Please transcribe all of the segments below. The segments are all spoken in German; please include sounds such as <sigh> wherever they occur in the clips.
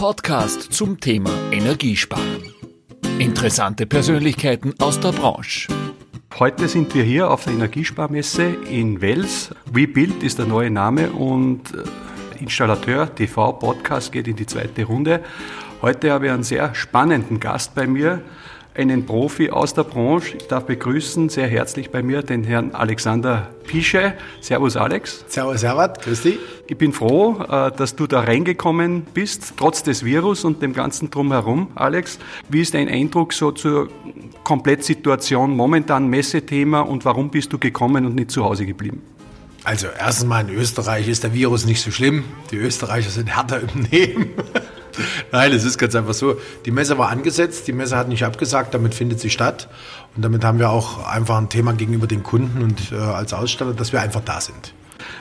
Podcast zum Thema Energiesparen. Interessante Persönlichkeiten aus der Branche. Heute sind wir hier auf der Energiesparmesse in Wels. WeBuild ist der neue Name und äh, Installateur TV Podcast geht in die zweite Runde. Heute habe ich einen sehr spannenden Gast bei mir, einen Profi aus der Branche. Ich darf begrüßen sehr herzlich bei mir den Herrn Alexander Pische. Servus Alex. Servus Herbert, grüß dich. Ich bin froh, äh, dass du da reingekommen bist, trotz des Virus und dem ganzen Drumherum. Alex, wie ist dein Eindruck so zur Komplettsituation, momentan Messethema und warum bist du gekommen und nicht zu Hause geblieben? Also erstens mal in Österreich ist der Virus nicht so schlimm. Die Österreicher sind härter im Nehmen. <laughs> Nein, es ist ganz einfach so. Die Messe war angesetzt, die Messe hat nicht abgesagt, damit findet sie statt. Und damit haben wir auch einfach ein Thema gegenüber den Kunden und äh, als Aussteller, dass wir einfach da sind.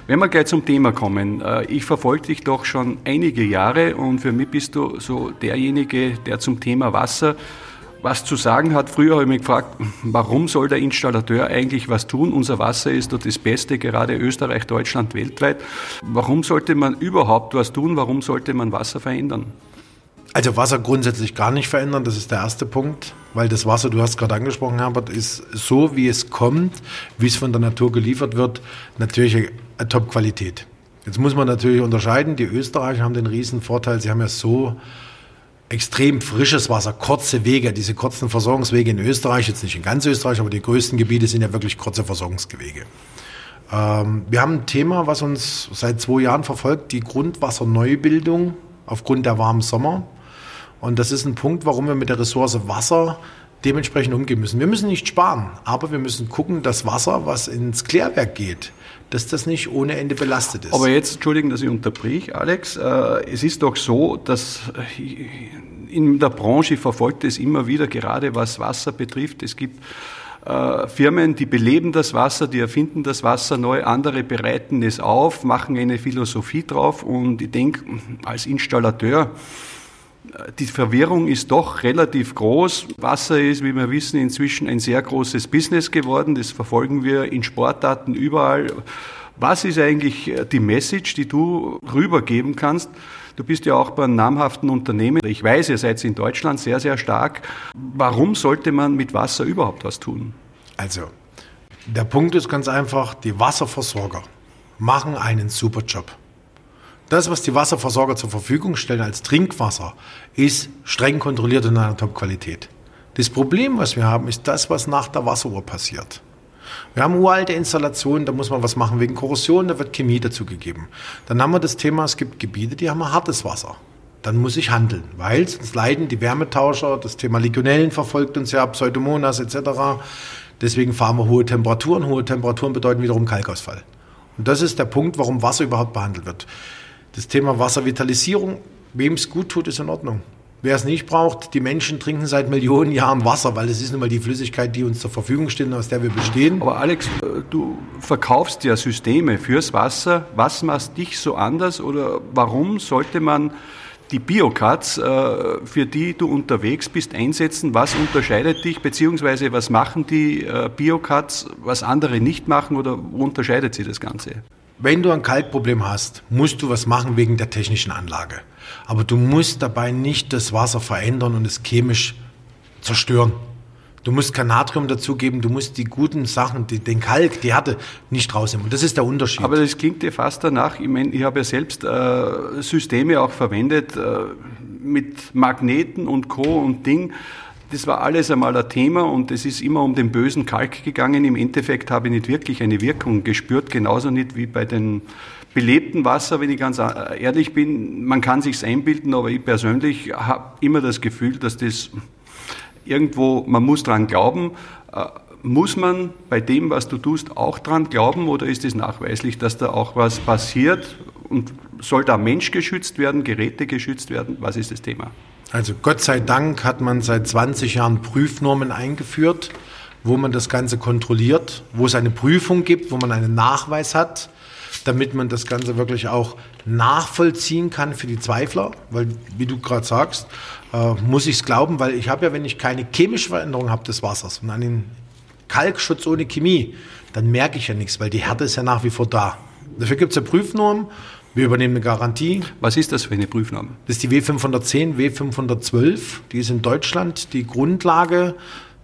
Wenn wir gleich zum Thema kommen, äh, ich verfolge dich doch schon einige Jahre und für mich bist du so derjenige, der zum Thema Wasser was zu sagen hat. Früher habe ich mich gefragt, warum soll der Installateur eigentlich was tun? Unser Wasser ist doch das Beste, gerade Österreich, Deutschland, weltweit. Warum sollte man überhaupt was tun? Warum sollte man Wasser verändern? Also Wasser grundsätzlich gar nicht verändern, das ist der erste Punkt, weil das Wasser, du hast gerade angesprochen, Herbert, ist so, wie es kommt, wie es von der Natur geliefert wird, natürlich eine Top-Qualität. Jetzt muss man natürlich unterscheiden, die Österreicher haben den riesen Vorteil, sie haben ja so extrem frisches Wasser, kurze Wege, diese kurzen Versorgungswege in Österreich, jetzt nicht in ganz Österreich, aber die größten Gebiete sind ja wirklich kurze Versorgungswege. Ähm, wir haben ein Thema, was uns seit zwei Jahren verfolgt, die Grundwasserneubildung aufgrund der warmen Sommer. Und das ist ein Punkt, warum wir mit der Ressource Wasser dementsprechend umgehen müssen. Wir müssen nicht sparen, aber wir müssen gucken, dass Wasser, was ins Klärwerk geht, dass das nicht ohne Ende belastet ist. Aber jetzt, Entschuldigen, dass ich unterbrich, Alex, äh, es ist doch so, dass in der Branche verfolgt es immer wieder, gerade was Wasser betrifft. Es gibt äh, Firmen, die beleben das Wasser, die erfinden das Wasser neu, andere bereiten es auf, machen eine Philosophie drauf und ich denke, als Installateur, die Verwirrung ist doch relativ groß. Wasser ist, wie wir wissen, inzwischen ein sehr großes Business geworden. Das verfolgen wir in Sportdaten überall. Was ist eigentlich die Message, die du rübergeben kannst? Du bist ja auch bei einem namhaften Unternehmen. Ich weiß, ihr seid in Deutschland sehr, sehr stark. Warum sollte man mit Wasser überhaupt was tun? Also, der Punkt ist ganz einfach, die Wasserversorger machen einen super Job. Das, was die Wasserversorger zur Verfügung stellen als Trinkwasser, ist streng kontrolliert und in einer Top-Qualität. Das Problem, was wir haben, ist das, was nach der Wasseruhr passiert. Wir haben uralte Installationen, da muss man was machen wegen Korrosion, da wird Chemie dazugegeben. Dann haben wir das Thema, es gibt Gebiete, die haben hartes Wasser. Dann muss ich handeln, weil sonst leiden die Wärmetauscher, das Thema Legionellen verfolgt uns ja, Pseudomonas etc. Deswegen fahren wir hohe Temperaturen. Hohe Temperaturen bedeuten wiederum Kalkausfall. Und das ist der Punkt, warum Wasser überhaupt behandelt wird. Das Thema Wasservitalisierung, wem es gut tut, ist in Ordnung. Wer es nicht braucht, die Menschen trinken seit Millionen Jahren Wasser, weil es ist nun mal die Flüssigkeit, die uns zur Verfügung steht und aus der wir bestehen. Aber Alex, äh, du verkaufst ja Systeme fürs Wasser. Was macht dich so anders oder warum sollte man die Biocuts, äh, für die du unterwegs bist, einsetzen? Was unterscheidet dich, beziehungsweise was machen die äh, Biocuts, was andere nicht machen oder wo unterscheidet sich das Ganze? Wenn du ein Kalkproblem hast, musst du was machen wegen der technischen Anlage. Aber du musst dabei nicht das Wasser verändern und es chemisch zerstören. Du musst kein Natrium dazugeben, du musst die guten Sachen, die, den Kalk, die Härte nicht rausnehmen. Und das ist der Unterschied. Aber das klingt dir fast danach, ich meine, ich habe ja selbst äh, Systeme auch verwendet äh, mit Magneten und Co. und Ding. Das war alles einmal ein Thema und es ist immer um den bösen Kalk gegangen. Im Endeffekt habe ich nicht wirklich eine Wirkung gespürt, genauso nicht wie bei den belebten Wasser, wenn ich ganz ehrlich bin. Man kann sich's einbilden, aber ich persönlich habe immer das Gefühl, dass das irgendwo, man muss dran glauben. Äh, muss man bei dem, was du tust, auch dran glauben oder ist es nachweislich, dass da auch was passiert und soll da Mensch geschützt werden, Geräte geschützt werden? Was ist das Thema? Also Gott sei Dank hat man seit 20 Jahren Prüfnormen eingeführt, wo man das Ganze kontrolliert, wo es eine Prüfung gibt, wo man einen Nachweis hat, damit man das Ganze wirklich auch nachvollziehen kann für die Zweifler, weil wie du gerade sagst, äh, muss ich es glauben, weil ich habe ja, wenn ich keine chemische Veränderung habe des Wassers und einen Kalkschutz ohne Chemie, dann merke ich ja nichts, weil die Härte ist ja nach wie vor da. Dafür gibt es ja Prüfnormen, Wir übernehmen eine Garantie. Was ist das für eine Prüfnahme? Das ist die W510, W512. Die ist in Deutschland die Grundlage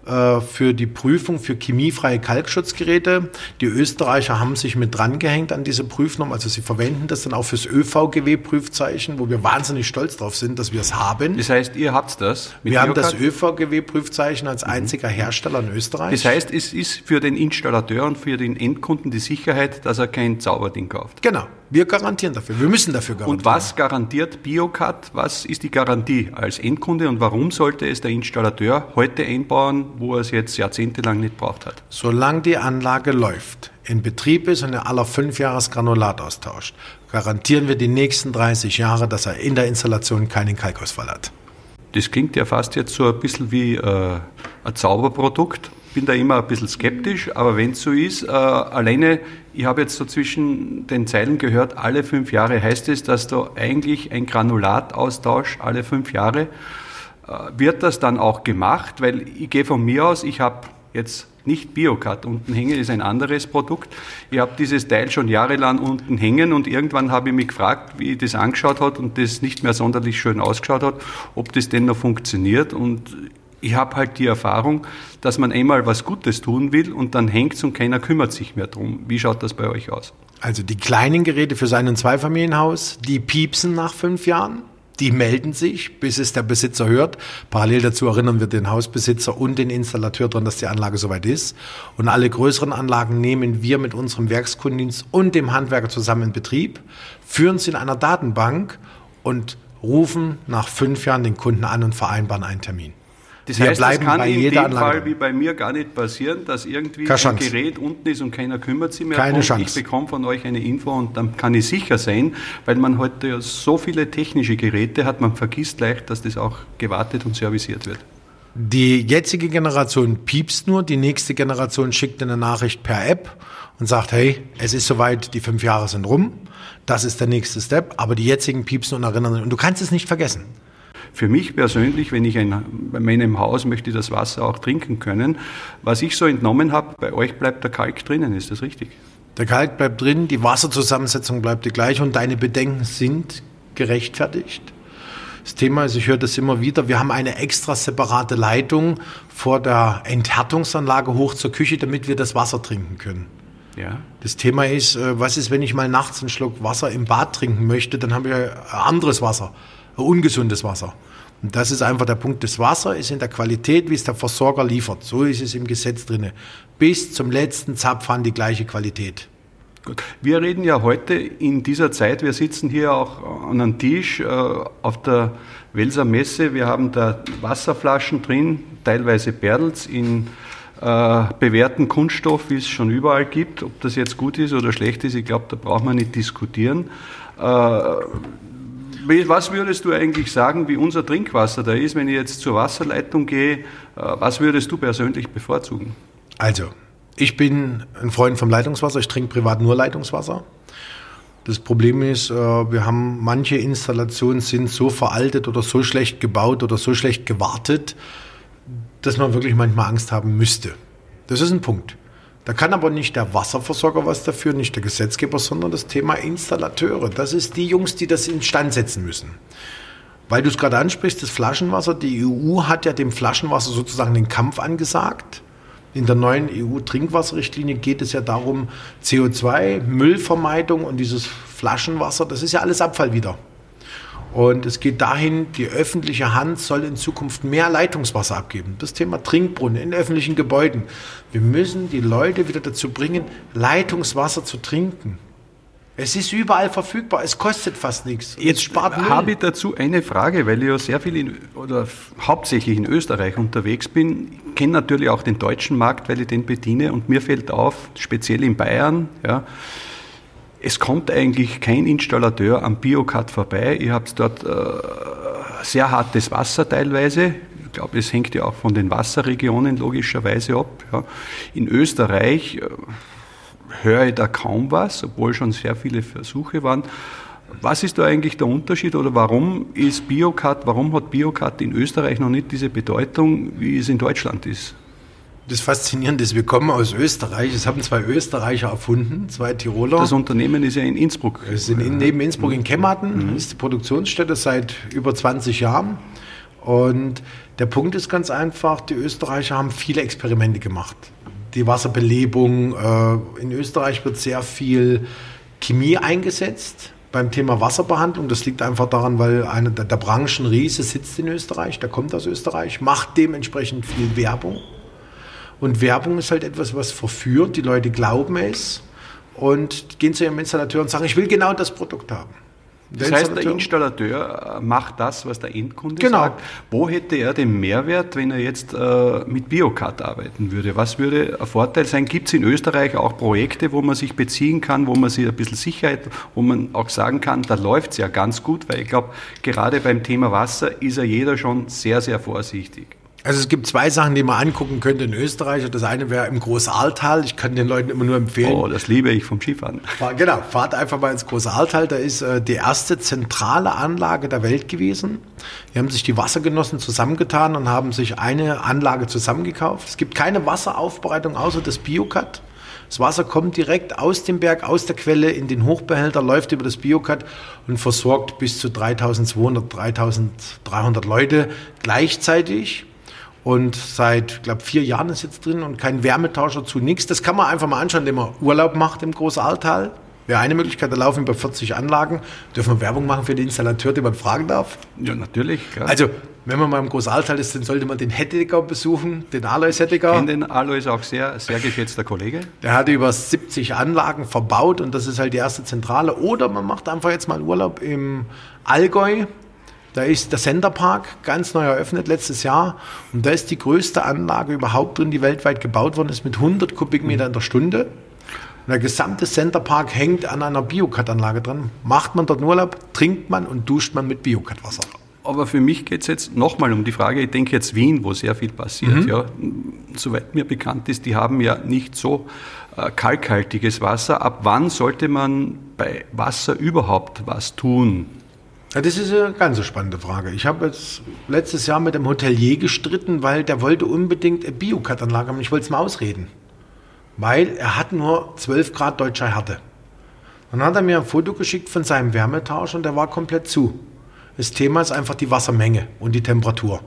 äh, für die Prüfung für chemiefreie Kalkschutzgeräte. Die Österreicher haben sich mit drangehängt an diese Prüfung, also sie verwenden das dann auch fürs ÖVGW-Prüfzeichen, wo wir wahnsinnig stolz drauf sind, dass wir es haben. Das heißt, ihr habt das? wir haben das ÖVGW-Prüfzeichen als einziger Hersteller in Österreich. Das heißt, es ist für den Installateur und für den Endkunden die Sicherheit, dass er kein Zauberding kauft. Genau. Wir garantieren dafür. Wir müssen dafür garantieren. Und was garantiert BioCut? Was ist die Garantie als Endkunde und warum sollte es der Installateur heute einbauen, wo er es jetzt jahrzehntelang nicht braucht hat? Solange die Anlage läuft, in Betrieb ist und er aller fünf Jahres Granulat austauscht, garantieren wir die nächsten 30 Jahre, dass er in der Installation keinen Kalkausfall hat. Das klingt ja fast jetzt so ein bisschen wie äh, ein Zauberprodukt bin da immer ein bisschen skeptisch, aber wenn es so ist, äh, alleine, ich habe jetzt so zwischen den Zeilen gehört, alle fünf Jahre heißt es, dass da eigentlich ein Granulataustausch alle fünf Jahre, äh, wird das dann auch gemacht, weil ich gehe von mir aus, ich habe jetzt nicht Biocut unten hängen, ist ein anderes Produkt. Ich habe dieses Teil schon jahrelang unten hängen und irgendwann habe ich mich gefragt, wie das angeschaut hat und das nicht mehr sonderlich schön ausgeschaut hat, ob das denn noch funktioniert und ich habe halt die Erfahrung, dass man einmal was Gutes tun will und dann hängt es und keiner kümmert sich mehr drum. Wie schaut das bei euch aus? Also die kleinen Geräte für sein Zweifamilienhaus, die piepsen nach fünf Jahren. Die melden sich, bis es der Besitzer hört. Parallel dazu erinnern wir den Hausbesitzer und den Installateur daran, dass die Anlage soweit ist. Und alle größeren Anlagen nehmen wir mit unserem Werkskundendienst und dem Handwerker zusammen in Betrieb, führen sie in einer Datenbank und rufen nach fünf Jahren den Kunden an und vereinbaren einen Termin. Das heißt, das kann in dem Anlage. Fall wie bei mir gar nicht passieren, dass irgendwie Keine ein Chance. Gerät unten ist und keiner kümmert sich mehr Keine. Chance. Ich bekomme von euch eine Info und dann kann ich sicher sein, weil man heute ja so viele technische Geräte hat, man vergisst leicht, dass das auch gewartet und serviciert wird. Die jetzige Generation piepst nur, die nächste Generation schickt eine Nachricht per App und sagt, hey, es ist soweit, die fünf Jahre sind rum, das ist der nächste Step, aber die jetzigen piepsen und erinnern und du kannst es nicht vergessen. Für mich persönlich, wenn ich ein, bei meinem Haus möchte das Wasser auch trinken können, was ich so entnommen habe, bei euch bleibt der Kalk drinnen, ist das richtig? Der Kalk bleibt drin, die Wasserzusammensetzung bleibt die gleiche und deine Bedenken sind gerechtfertigt. Das Thema ist, ich höre das immer wieder, wir haben eine extra separate Leitung vor der Enthärtungsanlage hoch zur Küche, damit wir das Wasser trinken können. Ja. Das Thema ist, äh, was ist, wenn ich mal nachts einen Schluck Wasser im Bad trinken möchte, dann haben wir anderes Wasser ungesundes Wasser. Und das ist einfach der Punkt. Das Wasser ist in der Qualität, wie es der Versorger liefert. So ist es im Gesetz drin. Bis zum letzten Zapfhahn die gleiche Qualität. Gut. Wir reden ja heute in dieser Zeit, wir sitzen hier auch an einem Tisch äh, auf der Welser Messe. Wir haben da Wasserflaschen drin, teilweise Berdels in äh, bewährten Kunststoff, wie es schon überall gibt. Ob das jetzt gut ist oder schlecht ist, ich glaube, da braucht man nicht diskutieren. Äh, was würdest du eigentlich sagen, wie unser Trinkwasser da ist, wenn ich jetzt zur Wasserleitung gehe? Äh, was würdest du persönlich bevorzugen? Also, ich bin ein Freund vom Leitungswasser. Ich trinke privat nur Leitungswasser. Das Problem ist, äh, wir haben manche Installationen sind so veraltet oder so schlecht gebaut oder so schlecht gewartet, dass man wirklich manchmal Angst haben müsste. Das ist ein Punkt. Da kann aber nicht der Wasserversorger was dafür, nicht der Gesetzgeber, sondern das Thema Installateure. Das ist die Jungs, die das instand setzen müssen. Weil du es gerade ansprichst, das Flaschenwasser, die EU hat ja dem Flaschenwasser sozusagen den Kampf angesagt. In der neuen EU-Trinkwasserrichtlinie geht es ja darum, CO2, Müllvermeidung und dieses Flaschenwasser, das ist ja alles Abfall wieder. Und es geht dahin, die öffentliche Hand soll in Zukunft mehr Leitungswasser abgeben. Das Thema Trinkbrunnen in öffentlichen Gebäuden. Wir müssen die Leute wieder dazu bringen, Leitungswasser zu trinken. Es ist überall verfügbar, es kostet fast nichts. Jetzt spart Müll. habe ich dazu eine Frage, weil ich ja sehr viel in, oder hauptsächlich in Österreich unterwegs bin. Ich kenne natürlich auch den deutschen Markt, weil ich den bediene und mir fällt auf, speziell in Bayern, ja, es kommt eigentlich kein Installateur am Biocut vorbei. Ich habe dort äh, sehr hartes Wasser teilweise. Ich glaube, es hängt ja auch von den Wasserregionen logischerweise ab. Ja. In Österreich äh, höre ich da kaum was, obwohl schon sehr viele Versuche waren. Was ist da eigentlich der Unterschied oder warum ist Biocut, warum hat Biocut in Österreich noch nicht diese Bedeutung, wie es in Deutschland ist? Das Faszinierende ist, wir kommen aus Österreich. Es haben zwei Österreicher erfunden, zwei Tiroler. Das Unternehmen ist ja in Innsbruck. Es ist in, neben Innsbruck in Kemmerten, mhm. ist die Produktionsstätte seit über 20 Jahren. Und der Punkt ist ganz einfach, die Österreicher haben viele Experimente gemacht. Die Wasserbelebung, äh, in Österreich wird sehr viel Chemie eingesetzt beim Thema Wasserbehandlung. Das liegt einfach daran, weil einer der, der Branchenriese sitzt in Österreich, der kommt aus Österreich, macht dementsprechend viel Werbung. Und Werbung ist halt etwas, was verführt. Die Leute glauben es und gehen zu ihrem Installateur und sagen, ich will genau das Produkt haben. Das heißt, der Installateur macht das, was der Endkunde genau. sagt. Wo hätte er den Mehrwert, wenn er jetzt äh, mit Biocat arbeiten würde? Was würde ein Vorteil sein? Gibt es in Österreich auch Projekte, wo man sich beziehen kann, wo man sich ein bisschen Sicherheit, wo man auch sagen kann, da läuft es ja ganz gut, weil ich glaube, gerade beim Thema Wasser ist ja jeder schon sehr, sehr vorsichtig. Also es gibt zwei Sachen, die man angucken könnte in Österreich. Das eine wäre im Großaaltal. Ich kann den Leuten immer nur empfehlen. Oh, das liebe ich vom Skifahren. Genau, fahrt einfach mal ins Großaaltal. Da ist äh, die erste zentrale Anlage der Welt gewesen. Hier haben sich die Wassergenossen zusammengetan und haben sich eine Anlage zusammengekauft. Es gibt keine Wasseraufbereitung außer das Biocat. Das Wasser kommt direkt aus dem Berg, aus der Quelle in den Hochbehälter, läuft über das Biocat und versorgt bis zu 3200, 3300 Leute gleichzeitig und seit, glaube vier Jahren ist jetzt drin und kein Wärmetauscher zu nichts. Das kann man einfach mal anschauen, indem man Urlaub macht im Großaltal. Wäre eine Möglichkeit, da laufen über 40 Anlagen. Dürfen wir Werbung machen für den Installateur, den man fragen darf? Ja, natürlich. Klar. Also, wenn man mal im Großaltal ist, dann sollte man den Hettiger besuchen, den Alois Hettiger. Ich kenne den Alois auch sehr, sehr geschätzter Kollege. Der hat über 70 Anlagen verbaut und das ist halt die erste Zentrale. Oder man macht einfach jetzt mal Urlaub im Allgäu. Da ist der Centerpark ganz neu eröffnet letztes Jahr und da ist die größte Anlage überhaupt drin, die weltweit gebaut worden ist mit 100 Kubikmeter in der Stunde. Und der gesamte Centerpark hängt an einer Biocat-Anlage dran. Macht man dort Urlaub, trinkt man und duscht man mit Biocat-Wasser. Aber für mich geht es jetzt nochmal um die Frage, ich denke jetzt Wien, wo sehr viel passiert. Mhm. Ja. Soweit mir bekannt ist, die haben ja nicht so äh, kalkhaltiges Wasser. Ab wann sollte man bei Wasser überhaupt was tun? Ja, das ist eine ganz spannende Frage. Ich habe jetzt letztes Jahr mit einem Hotelier gestritten, weil der wollte unbedingt eine Biokat-Anlage haben. Ich wollte es mal ausreden. Weil er hat nur 12 Grad deutscher Härte. Dann hat er mir ein Foto geschickt von seinem Wärmetausch und der war komplett zu. Das Thema ist einfach die Wassermenge und die Temperatur.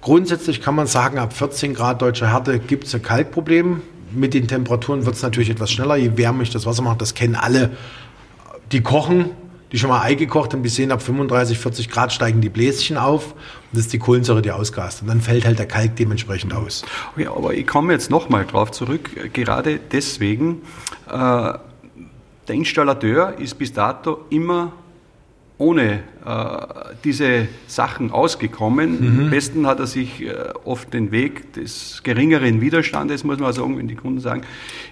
Grundsätzlich kann man sagen, ab 14 Grad deutscher Härte gibt es ein Kalkproblem. Mit den Temperaturen wird es natürlich etwas schneller, je wärmer ich das Wasser mache. Das kennen alle, die kochen die schon mal Ei gekocht haben, die sehen ab 35, 40 Grad steigen die Bläschen auf und das ist die Kohlensäure, die ausgast. Und dann fällt halt der Kalk dementsprechend aus. Okay, aber ich komme jetzt nochmal drauf zurück, gerade deswegen, äh, der Installateur ist bis dato immer ohne äh, diese Sachen ausgekommen. Mhm. Am besten hat er sich äh, oft den Weg des geringeren Widerstandes, muss man sagen, wenn die Kunden sagen,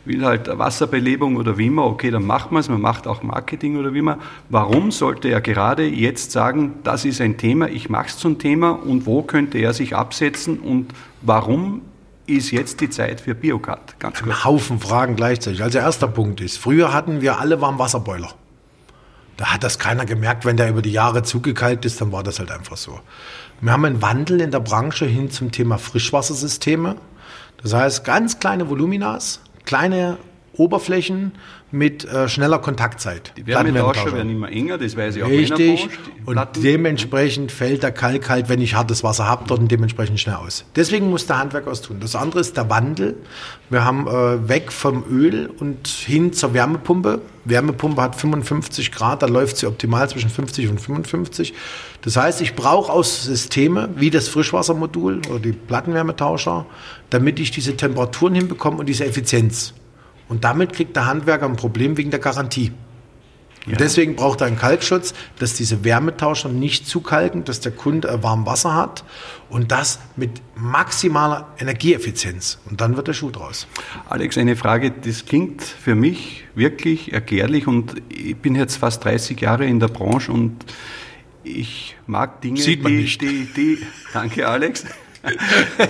ich will halt Wasserbelebung oder wie immer, okay, dann macht man es, man macht auch Marketing oder wie immer. Warum sollte er gerade jetzt sagen, das ist ein Thema, ich mache es zum Thema und wo könnte er sich absetzen und warum ist jetzt die Zeit für Biocat? Ganz Ein Haufen Fragen gleichzeitig. Also erster Punkt ist, früher hatten wir alle Warmwasserboiler. Da hat das keiner gemerkt, wenn der über die Jahre zugekalkt ist, dann war das halt einfach so. Wir haben einen Wandel in der Branche hin zum Thema Frischwassersysteme. Das heißt, ganz kleine Voluminas, kleine Oberflächen mit äh, schneller Kontaktzeit. Die Wärmetauscher werden immer enger, das weiß ich auch Richtig. Und dementsprechend fällt der Kalk halt, wenn ich hartes Wasser habe, dort dementsprechend schnell aus. Deswegen muss der Handwerk was tun. Das andere ist der Wandel. Wir haben äh, weg vom Öl und hin zur Wärmepumpe. Wärmepumpe hat 55 Grad, da läuft sie optimal zwischen 50 und 55. Das heißt, ich brauche auch Systeme wie das Frischwassermodul oder die Plattenwärmetauscher, damit ich diese Temperaturen hinbekomme und diese Effizienz. Und damit kriegt der Handwerker ein Problem wegen der Garantie. Ja. Und deswegen braucht er einen Kalkschutz, dass diese Wärmetauscher nicht zukalken, dass der Kunde warm Wasser hat und das mit maximaler Energieeffizienz. Und dann wird der Schuh draus. Alex, eine Frage, das klingt für mich wirklich erklärlich und ich bin jetzt fast 30 Jahre in der Branche und ich mag Dinge, die, die, die, danke Alex, <laughs>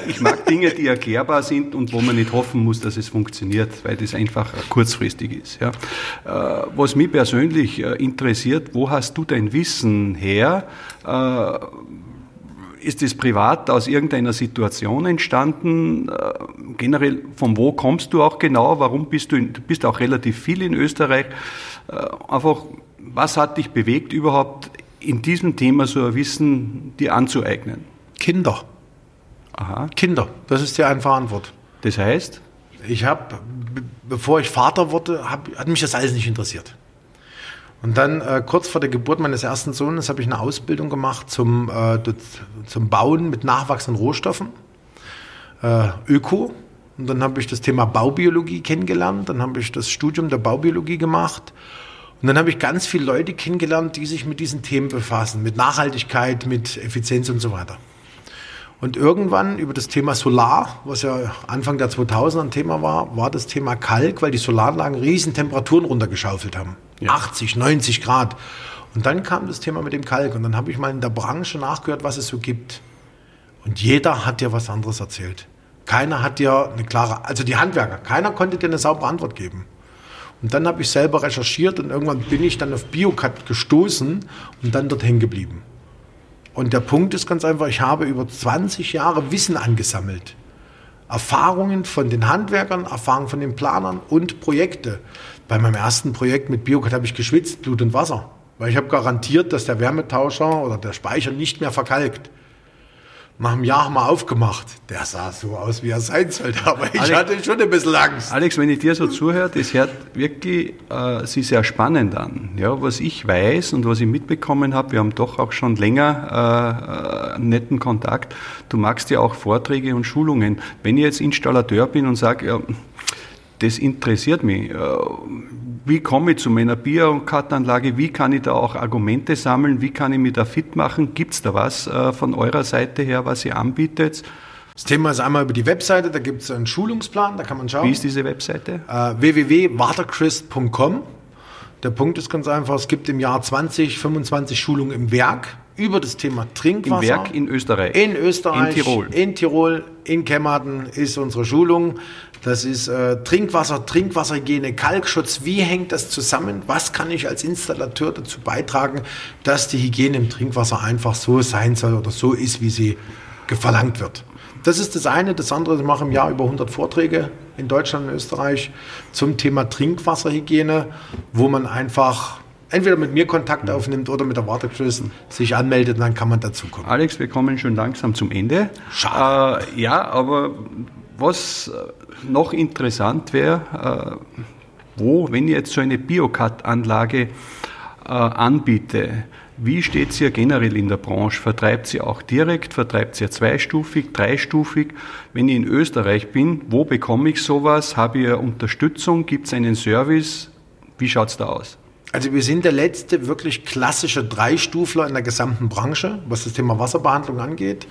ich mag Dinge, die erklärbar sind und wo man nicht hoffen muss, dass es funktioniert, weil das einfach kurzfristig ist. Ja. Äh, was mich persönlich äh, interessiert, wo hast du dein Wissen her? Äh, ist das privat aus irgendeiner Situation entstanden? Generell, von wo kommst du auch genau? Warum bist du, in, du bist auch relativ viel in Österreich. Einfach, was hat dich bewegt überhaupt in diesem Thema so ein Wissen dir anzueignen? Kinder. Aha. Kinder, das ist die einfache Antwort. Das heißt? Ich habe, bevor ich Vater wurde, hab, hat mich das alles nicht interessiert. Und dann äh, kurz vor der Geburt meines ersten Sohnes habe ich eine Ausbildung gemacht zum, äh, zum Bauen mit nachwachsenden Rohstoffen, äh, Öko. Und dann habe ich das Thema Baubiologie kennengelernt. Dann habe ich das Studium der Baubiologie gemacht. Und dann habe ich ganz viele Leute kennengelernt, die sich mit diesen Themen befassen, mit Nachhaltigkeit, mit Effizienz und so weiter. Und irgendwann über das Thema Solar, was ja Anfang der 2000er ein Thema war, war das Thema Kalk, weil die Solaranlagen riesen Temperaturen runtergeschaufelt haben. Ja. 80, 90 Grad. Und dann kam das Thema mit dem Kalk. Und dann habe ich mal in der Branche nachgehört, was es so gibt. Und jeder hat dir was anderes erzählt. Keiner hat dir eine klare, also die Handwerker, keiner konnte dir eine saubere Antwort geben. Und dann habe ich selber recherchiert und irgendwann bin ich dann auf Biocat gestoßen und dann dort hängen geblieben. Und der Punkt ist ganz einfach, ich habe über 20 Jahre Wissen angesammelt. Erfahrungen von den Handwerkern, Erfahrungen von den Planern und Projekte. Bei meinem ersten Projekt mit Biocat habe ich geschwitzt, Blut und Wasser. Weil ich habe garantiert, dass der Wärmetauscher oder der Speicher nicht mehr verkalkt nach einem Jahr haben wir aufgemacht. Der sah so aus, wie er sein sollte, <laughs> aber ich Alex, hatte schon ein bisschen Angst. Alex, wenn ich dir so zuhöre, das hört wirklich äh, sich sehr spannend an. Ja, was ich weiß und was ich mitbekommen habe, wir haben doch auch schon länger äh, einen netten Kontakt. Du magst ja auch Vorträge und Schulungen. Wenn ich jetzt Installateur bin und sage, ja, das interessiert mich. Äh, wie komme ich zu meiner Biokartanlage? Wie kann ich da auch Argumente sammeln? Wie kann ich mich da fit machen? Gibt es da was äh, von eurer Seite her, was ihr anbietet? Das Thema ist einmal über die Webseite, da gibt es einen Schulungsplan, da kann man schauen. Wie ist diese Webseite? Äh, www.waterchrist.com. Der Punkt ist ganz einfach, es gibt im Jahr 20, 25 Schulungen im Werk über das Thema Trinkwasser. Im Werk in Österreich? In Österreich. In Tirol? In Tirol, in Kemmerden ist unsere Schulung. Das ist äh, Trinkwasser, Trinkwasserhygiene, Kalkschutz. Wie hängt das zusammen? Was kann ich als Installateur dazu beitragen, dass die Hygiene im Trinkwasser einfach so sein soll oder so ist, wie sie verlangt wird? Das ist das eine. Das andere, ich mache im Jahr über 100 Vorträge in Deutschland und Österreich zum Thema Trinkwasserhygiene, wo man einfach entweder mit mir Kontakt aufnimmt oder mit der Wartegröße sich anmeldet, dann kann man dazukommen. Alex, wir kommen schon langsam zum Ende. Schade. Äh, ja, aber was äh, noch interessant wäre, äh, wo, wenn ich jetzt so eine Biocat-Anlage äh, anbiete, wie steht es hier generell in der Branche? Vertreibt sie auch direkt? Vertreibt sie zweistufig, dreistufig? Wenn ich in Österreich bin, wo bekomme ich sowas? Habe ich Unterstützung? Gibt es einen Service? Wie schaut es da aus? Also wir sind der letzte wirklich klassische Dreistufler in der gesamten Branche, was das Thema Wasserbehandlung angeht.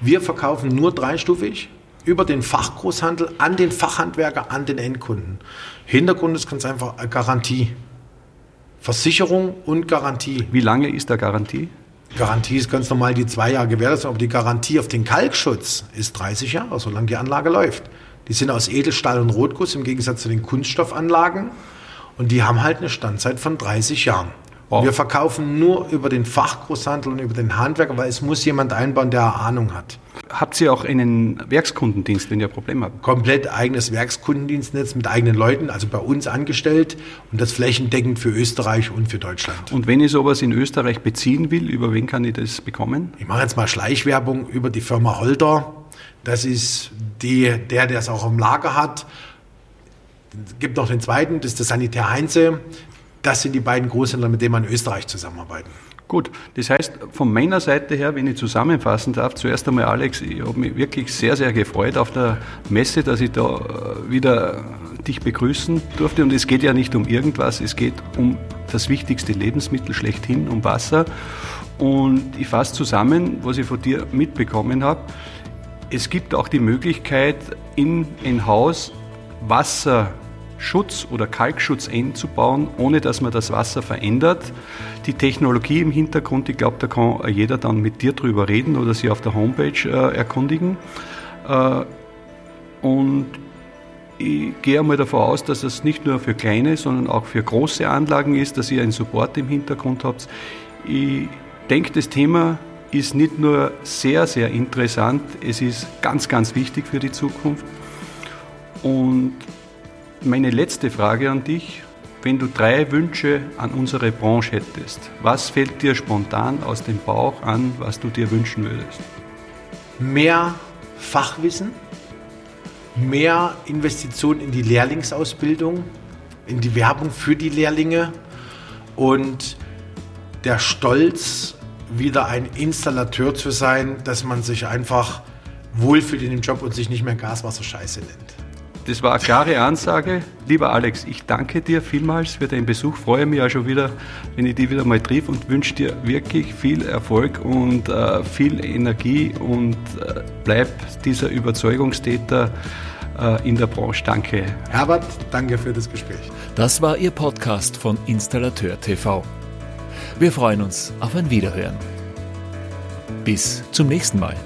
Wir verkaufen nur dreistufig über den Fachgroßhandel an den Fachhandwerker, an den Endkunden. Hintergrund ist ganz einfach Garantie. Versicherung und Garantie. Wie lange ist da Garantie? Garantie ist ganz normal die zwei Jahre Gewährleistung, aber die Garantie auf den Kalkschutz ist 30 Jahre, solange die Anlage läuft. Die sind aus Edelstahl und Rotguss im Gegensatz zu den Kunststoffanlagen und die haben halt eine Standzeit von 30 Jahren. Wow. Wir verkaufen nur über den Fachgroßhandel und über den Handwerker, weil es muss jemand einbauen, der Ahnung hat. Habt ihr auch einen Werkskundendienst, wenn ihr Probleme habt? Komplett eigenes Werkskundendienstnetz mit eigenen Leuten, also bei uns angestellt und das flächendeckend für Österreich und für Deutschland. Und wenn ich sowas in Österreich beziehen will, über wen kann ich das bekommen? Ich mache jetzt mal Schleichwerbung über die Firma Holter. Das ist die, der, der es auch im Lager hat. Es gibt noch den zweiten, das ist der Sanitär Heinze. Das sind die beiden Großhändler, mit denen wir in Österreich zusammenarbeiten. Gut, das heißt, von meiner Seite her, wenn ich zusammenfassen darf, zuerst einmal Alex, ich habe mich wirklich sehr, sehr gefreut auf der Messe, dass ich da äh, wieder dich begrüßen durfte. Und es geht ja nicht um irgendwas, es geht um das wichtigste Lebensmittel schlechthin, um Wasser. Und ich fasse zusammen, was ich von dir mitbekommen habe. Es gibt auch die Möglichkeit, in ein Haus Wasser Schutz oder Kalkschutz einzubauen, ohne dass man das Wasser verändert. Die Technologie im Hintergrund, ich glaube, da kann jeder dann mit dir drüber reden oder sie auf der Homepage äh, erkundigen. Äh, und ich gehe einmal davon aus, dass es nicht nur für kleine, sondern auch für große Anlagen ist, dass ihr einen Support im Hintergrund habt. Ich denke, das Thema ist nicht nur sehr, sehr interessant, es ist ganz, ganz wichtig für die Zukunft. Und meine letzte Frage an dich, wenn du drei Wünsche an unsere Branche hättest, was fällt dir spontan aus dem Bauch an, was du dir wünschen würdest? Mehr Fachwissen, mehr Investitionen in die Lehrlingsausbildung, in die Werbung für die Lehrlinge und der Stolz, wieder ein Installateur zu sein, dass man sich einfach wohlfühlt in dem Job und sich nicht mehr Gaswasser Scheiße nennt. Das war eine klare Ansage. Lieber Alex, ich danke dir vielmals für deinen Besuch. Freue mich auch schon wieder, wenn ich dich wieder mal triff und wünsche dir wirklich viel Erfolg und äh, viel Energie und äh, bleib dieser Überzeugungstäter äh, in der Branche. Danke. Herbert, danke für das Gespräch. Das war Ihr Podcast von Installateur TV. Wir freuen uns auf ein Wiederhören. Bis zum nächsten Mal.